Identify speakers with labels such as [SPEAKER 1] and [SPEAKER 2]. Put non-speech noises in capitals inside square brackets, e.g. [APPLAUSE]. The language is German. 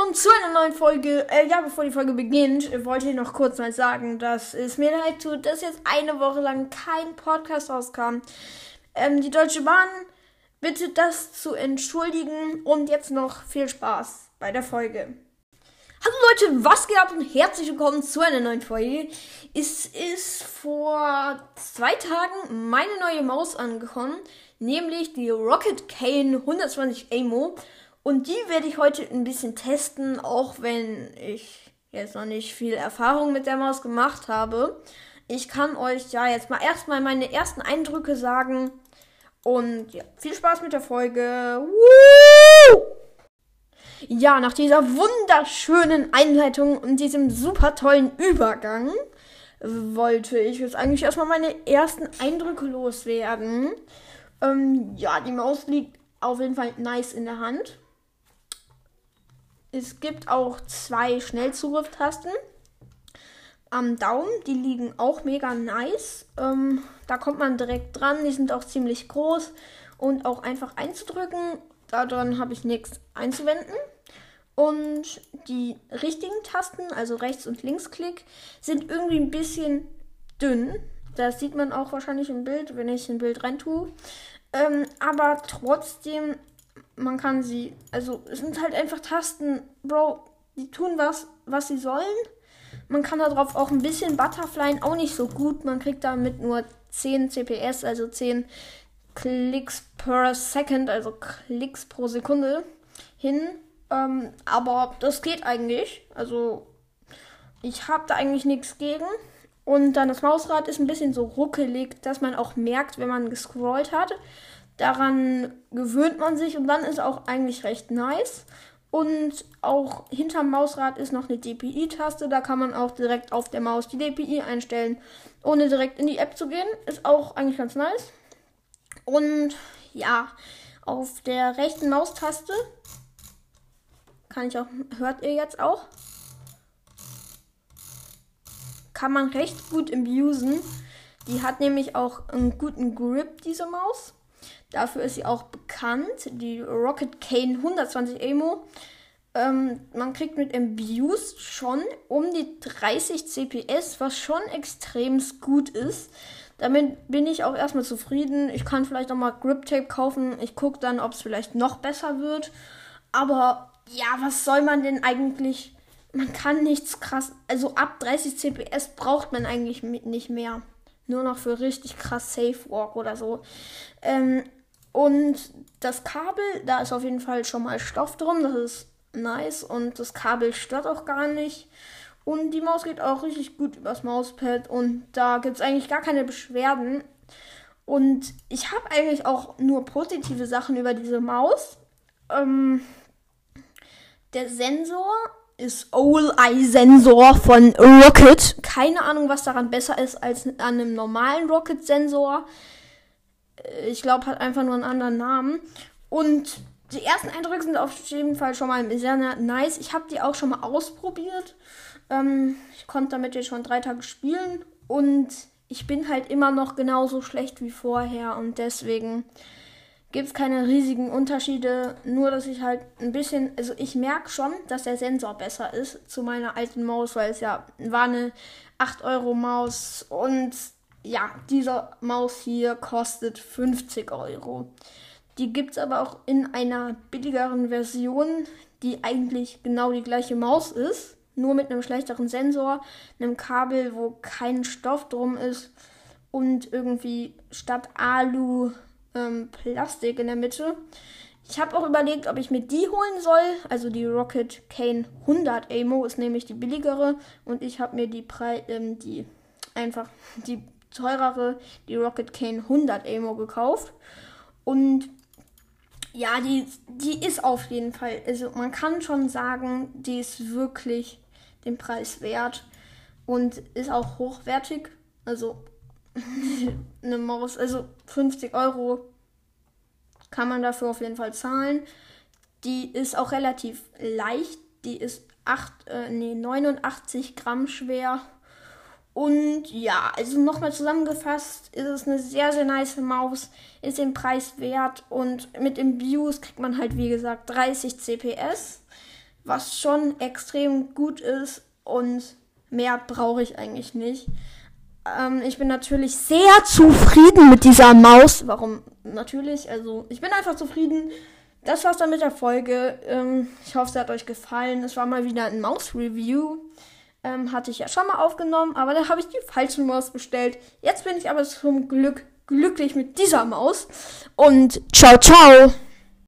[SPEAKER 1] willkommen zu einer neuen Folge. Äh, ja, bevor die Folge beginnt, wollte ich noch kurz mal sagen, dass es mir leid tut, dass jetzt eine Woche lang kein Podcast rauskam. Ähm, die Deutsche Bahn bittet das zu entschuldigen und jetzt noch viel Spaß bei der Folge. Hallo Leute, was geht ab und herzlich willkommen zu einer neuen Folge. Es ist vor zwei Tagen meine neue Maus angekommen, nämlich die Rocket Cane 120 AMO. Und die werde ich heute ein bisschen testen, auch wenn ich jetzt noch nicht viel Erfahrung mit der Maus gemacht habe. Ich kann euch ja jetzt mal erstmal meine ersten Eindrücke sagen. Und ja, viel Spaß mit der Folge. Woo! Ja, nach dieser wunderschönen Einleitung und diesem super tollen Übergang wollte ich jetzt eigentlich erstmal meine ersten Eindrücke loswerden. Ähm, ja, die Maus liegt auf jeden Fall nice in der Hand. Es gibt auch zwei Schnellzugrifftasten am Daumen. Die liegen auch mega nice. Ähm, da kommt man direkt dran. Die sind auch ziemlich groß und auch einfach einzudrücken. Daran habe ich nichts einzuwenden. Und die richtigen Tasten, also Rechts- und Linksklick, sind irgendwie ein bisschen dünn. Das sieht man auch wahrscheinlich im Bild, wenn ich ein Bild rein tue. Ähm, aber trotzdem man kann sie, also es sind halt einfach Tasten, Bro, die tun was, was sie sollen. Man kann darauf auch ein bisschen Butterflyen, auch nicht so gut. Man kriegt damit nur 10 CPS, also 10 Klicks per Second, also Klicks pro Sekunde hin. Ähm, aber das geht eigentlich. Also ich habe da eigentlich nichts gegen. Und dann das Mausrad ist ein bisschen so ruckelig, dass man auch merkt, wenn man gescrollt hat. Daran gewöhnt man sich und dann ist auch eigentlich recht nice. Und auch hinterm Mausrad ist noch eine DPI-Taste. Da kann man auch direkt auf der Maus die DPI einstellen, ohne direkt in die App zu gehen. Ist auch eigentlich ganz nice. Und ja, auf der rechten Maustaste kann ich auch, hört ihr jetzt auch, kann man recht gut abusen. Die hat nämlich auch einen guten Grip, diese Maus. Dafür ist sie auch bekannt, die Rocket Cane 120 Emo. Ähm, man kriegt mit Abused schon um die 30 CPS, was schon extrem gut ist. Damit bin ich auch erstmal zufrieden. Ich kann vielleicht auch mal Grip Tape kaufen. Ich gucke dann, ob es vielleicht noch besser wird. Aber ja, was soll man denn eigentlich? Man kann nichts krass. Also ab 30 CPS braucht man eigentlich nicht mehr. Nur noch für richtig krass Safe Walk oder so. Ähm, und das Kabel, da ist auf jeden Fall schon mal Stoff drum. Das ist nice. Und das Kabel stört auch gar nicht. Und die Maus geht auch richtig gut übers Mauspad. Und da gibt es eigentlich gar keine Beschwerden. Und ich habe eigentlich auch nur positive Sachen über diese Maus. Ähm, der Sensor ist All-Eye-Sensor von Rocket. Keine Ahnung, was daran besser ist als an einem normalen Rocket-Sensor. Äh, ich glaube, hat einfach nur einen anderen Namen. Und die ersten Eindrücke sind auf jeden Fall schon mal sehr nice. Ich habe die auch schon mal ausprobiert. Ähm, ich konnte damit jetzt schon drei Tage spielen. Und ich bin halt immer noch genauso schlecht wie vorher. Und deswegen gibt es keine riesigen Unterschiede. Nur, dass ich halt ein bisschen. Also, ich merke schon, dass der Sensor besser ist zu meiner alten Maus, weil es ja war eine 8-Euro-Maus. Und ja, diese Maus hier kostet 50 Euro. Die gibt es aber auch in einer billigeren Version, die eigentlich genau die gleiche Maus ist, nur mit einem schlechteren Sensor, einem Kabel, wo kein Stoff drum ist und irgendwie statt Alu ähm, Plastik in der Mitte. Ich habe auch überlegt, ob ich mir die holen soll. Also die Rocket Cane 100 Amo ist nämlich die billigere und ich habe mir die, Pre ähm, die einfach die teurere, die Rocket Cane 100 Amo gekauft. Und ja, die, die ist auf jeden Fall, also man kann schon sagen, die ist wirklich den Preis wert und ist auch hochwertig. Also [LAUGHS] eine Maus, also 50 Euro kann man dafür auf jeden Fall zahlen. Die ist auch relativ leicht. Die ist 8, äh, nee, 89 Gramm schwer und ja, also nochmal zusammengefasst, ist es eine sehr, sehr nice Maus, ist den Preis wert und mit dem BIOS kriegt man halt, wie gesagt, 30 CPS. was schon extrem gut ist und mehr brauche ich eigentlich nicht. Ähm, ich bin natürlich sehr zufrieden mit dieser Maus. Warum? Natürlich, also ich bin einfach zufrieden. Das war's dann mit der Folge. Ähm, ich hoffe, es hat euch gefallen. Es war mal wieder ein Maus-Review. Ähm, hatte ich ja schon mal aufgenommen, aber da habe ich die falsche Maus bestellt. Jetzt bin ich aber zum Glück glücklich mit dieser Maus. Und ciao, ciao.